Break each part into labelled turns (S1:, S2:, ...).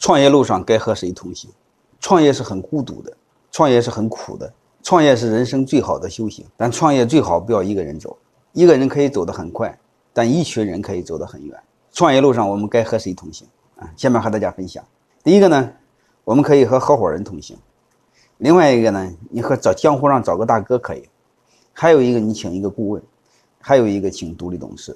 S1: 创业路上该和谁同行？创业是很孤独的，创业是很苦的，创业是人生最好的修行。但创业最好不要一个人走，一个人可以走得很快，但一群人可以走得很远。创业路上我们该和谁同行啊？下面和大家分享。第一个呢，我们可以和合伙人同行；另外一个呢，你和找江湖上找个大哥可以；还有一个你请一个顾问；还有一个请独立董事；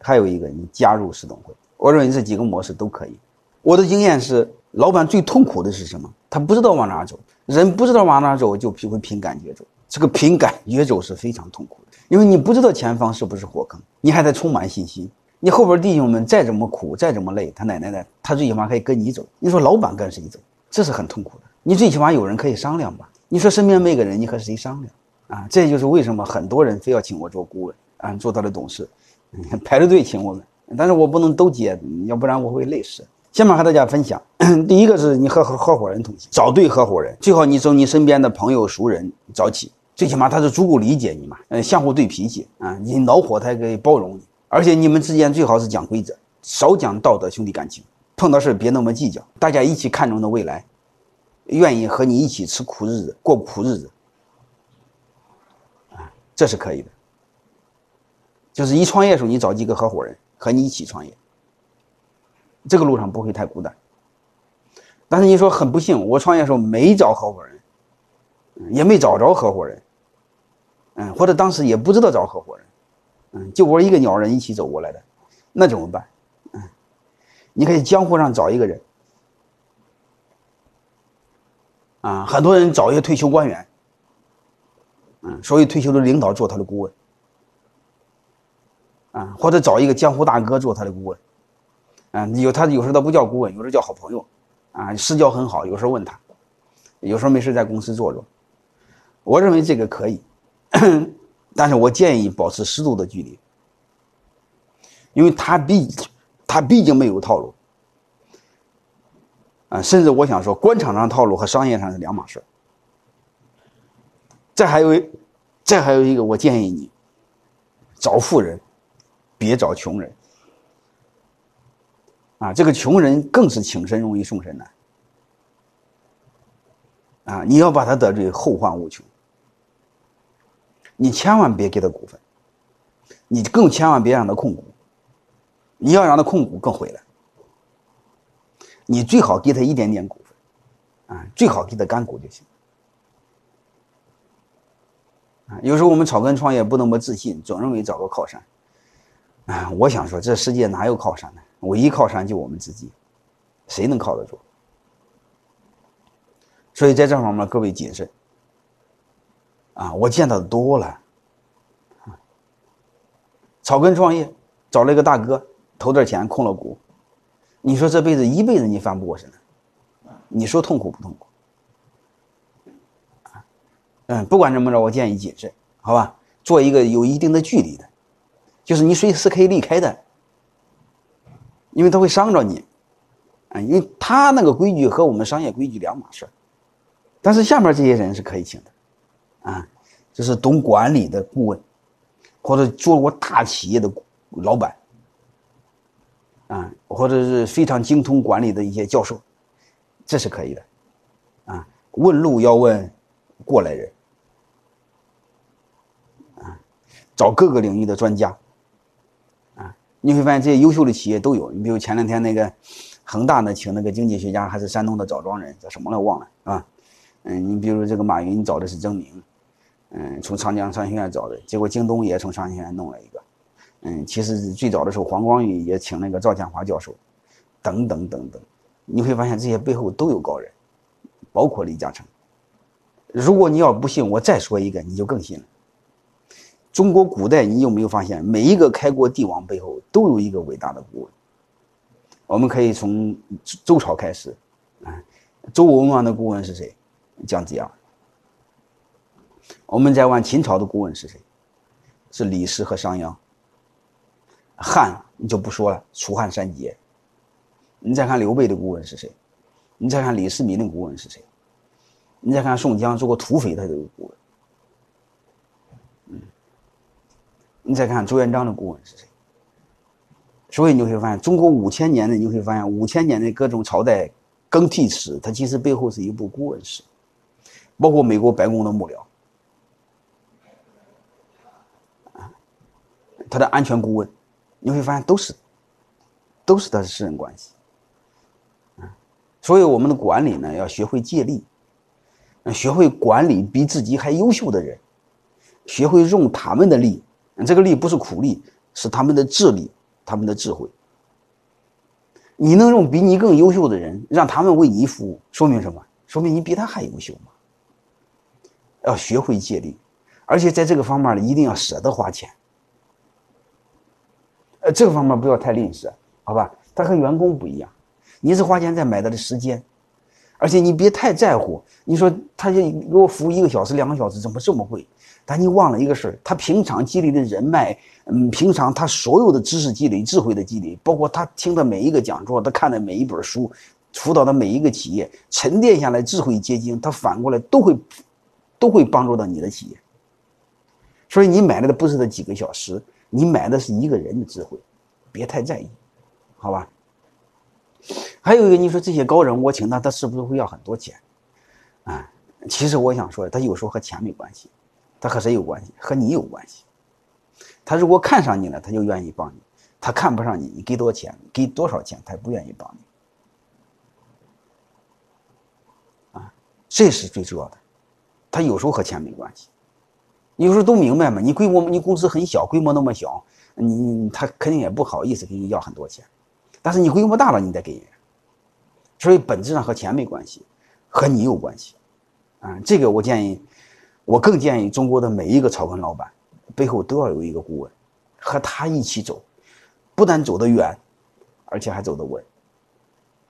S1: 还有一个你加入市董会。我认为这几个模式都可以。我的经验是，老板最痛苦的是什么？他不知道往哪走。人不知道往哪走，就会凭感觉走。这个凭感觉走是非常痛苦的，因为你不知道前方是不是火坑，你还得充满信心。你后边弟兄们再怎么苦，再怎么累，他奶奶的？他最起码可以跟你走。你说老板跟谁走？这是很痛苦的。你最起码有人可以商量吧？你说身边没个人，你和谁商量啊？这就是为什么很多人非要请我做顾问啊，做他的董事，排着队请我们。但是我不能都接，要不然我会累死。下面和大家分享，第一个是你和合合伙人同行，找对合伙人，最好你从你身边的朋友熟人找起，最起码他是足够理解你嘛，嗯，相互对脾气啊，你恼火他可以包容你，而且你们之间最好是讲规则，少讲道德兄弟感情，碰到事别那么计较，大家一起看重的未来，愿意和你一起吃苦日子，过苦日子，啊，这是可以的，就是一创业的时候你找几个合伙人和你一起创业。这个路上不会太孤单，但是你说很不幸，我创业时候没找合伙人，也没找着合伙人，嗯，或者当时也不知道找合伙人，嗯，就我一个鸟人一起走过来的，那怎么办？嗯，你可以江湖上找一个人，啊，很多人找一个退休官员，嗯，所谓退休的领导做他的顾问，啊，或者找一个江湖大哥做他的顾问。嗯，有他有时候他不叫顾问，有时候叫好朋友，啊，私交很好，有时候问他，有时候没事在公司坐坐。我认为这个可以，但是我建议保持适度的距离，因为他毕他毕竟没有套路，啊，甚至我想说，官场上套路和商业上是两码事。再还有，再还有一个，我建议你找富人，别找穷人。啊，这个穷人更是请神容易送神难。啊，你要把他得罪，后患无穷。你千万别给他股份，你更千万别让他控股。你要让他控股更毁了。你最好给他一点点股份，啊，最好给他干股就行。啊，有时候我们草根创业不那么自信，总认为找个靠山。啊，我想说，这世界哪有靠山呢？唯一靠山就我们自己，谁能靠得住？所以在这方面各位谨慎。啊，我见到的多了。草根创业，找了一个大哥，投点钱控了股，你说这辈子一辈子你翻不过身来，你说痛苦不痛苦？嗯，不管怎么着，我建议谨慎，好吧？做一个有一定的距离的，就是你随时可以离开的。因为他会伤着你，啊，因为他那个规矩和我们商业规矩两码事但是下面这些人是可以请的，啊，就是懂管理的顾问，或者做过大企业的老板，啊，或者是非常精通管理的一些教授，这是可以的，啊，问路要问过来人，啊，找各个领域的专家。你会发现这些优秀的企业都有。你比如前两天那个恒大呢，请那个经济学家，还是山东的枣庄人，叫什么来忘了啊？嗯，你比如这个马云找的是曾明，嗯，从长江商学院找的，结果京东也从商学院弄了一个。嗯，其实最早的时候黄光裕也请那个赵建华教授，等等等等。你会发现这些背后都有高人，包括李嘉诚。如果你要不信，我再说一个，你就更信了。中国古代，你有没有发现，每一个开国帝王背后都有一个伟大的顾问？我们可以从周朝开始，啊，周文王的顾问是谁？姜子牙。我们再问秦朝的顾问是谁？是李斯和商鞅。汉你就不说了，楚汉三杰。你再看刘备的顾问是谁？你再看李世民的顾问是谁？你再看宋江做过土匪，他都有顾问。你再看朱元璋的顾问是谁？所以你会发现，中国五千年的，你会发现五千年的各种朝代更替史，它其实背后是一部顾问史，包括美国白宫的幕僚，啊，他的安全顾问，你会发现都是，都是他的私人关系，啊，所以我们的管理呢，要学会借力，学会管理比自己还优秀的人，学会用他们的力，这个力不是苦力，是他们的智力，他们的智慧。你能用比你更优秀的人，让他们为你服务，说明什么？说明你比他还优秀嘛。要学会借力，而且在这个方面呢，一定要舍得花钱。呃，这个方面不要太吝啬，好吧？他和员工不一样，你是花钱在买他的时间，而且你别太在乎。你说他就给我服务一个小时、两个小时，怎么这么贵？但你忘了一个事儿，他平常积累的人脉，嗯，平常他所有的知识积累、智慧的积累，包括他听的每一个讲座，他看的每一本书，辅导的每一个企业，沉淀下来智慧结晶，他反过来都会，都会帮助到你的企业。所以你买来的不是这几个小时，你买的是一个人的智慧，别太在意，好吧？还有一个，你说这些高人我请他，他是不是会要很多钱？啊，其实我想说，他有时候和钱没关系。他和谁有关系？和你有关系。他如果看上你了，他就愿意帮你；他看不上你，你给多少钱，给多少钱，他也不愿意帮你。啊，这是最重要的。他有时候和钱没关系，有时候都明白嘛。你规模，你公司很小，规模那么小，你他肯定也不好意思给你要很多钱。但是你规模大了，你得给人。所以本质上和钱没关系，和你有关系。啊，这个我建议。我更建议中国的每一个草根老板，背后都要有一个顾问，和他一起走，不但走得远，而且还走得稳。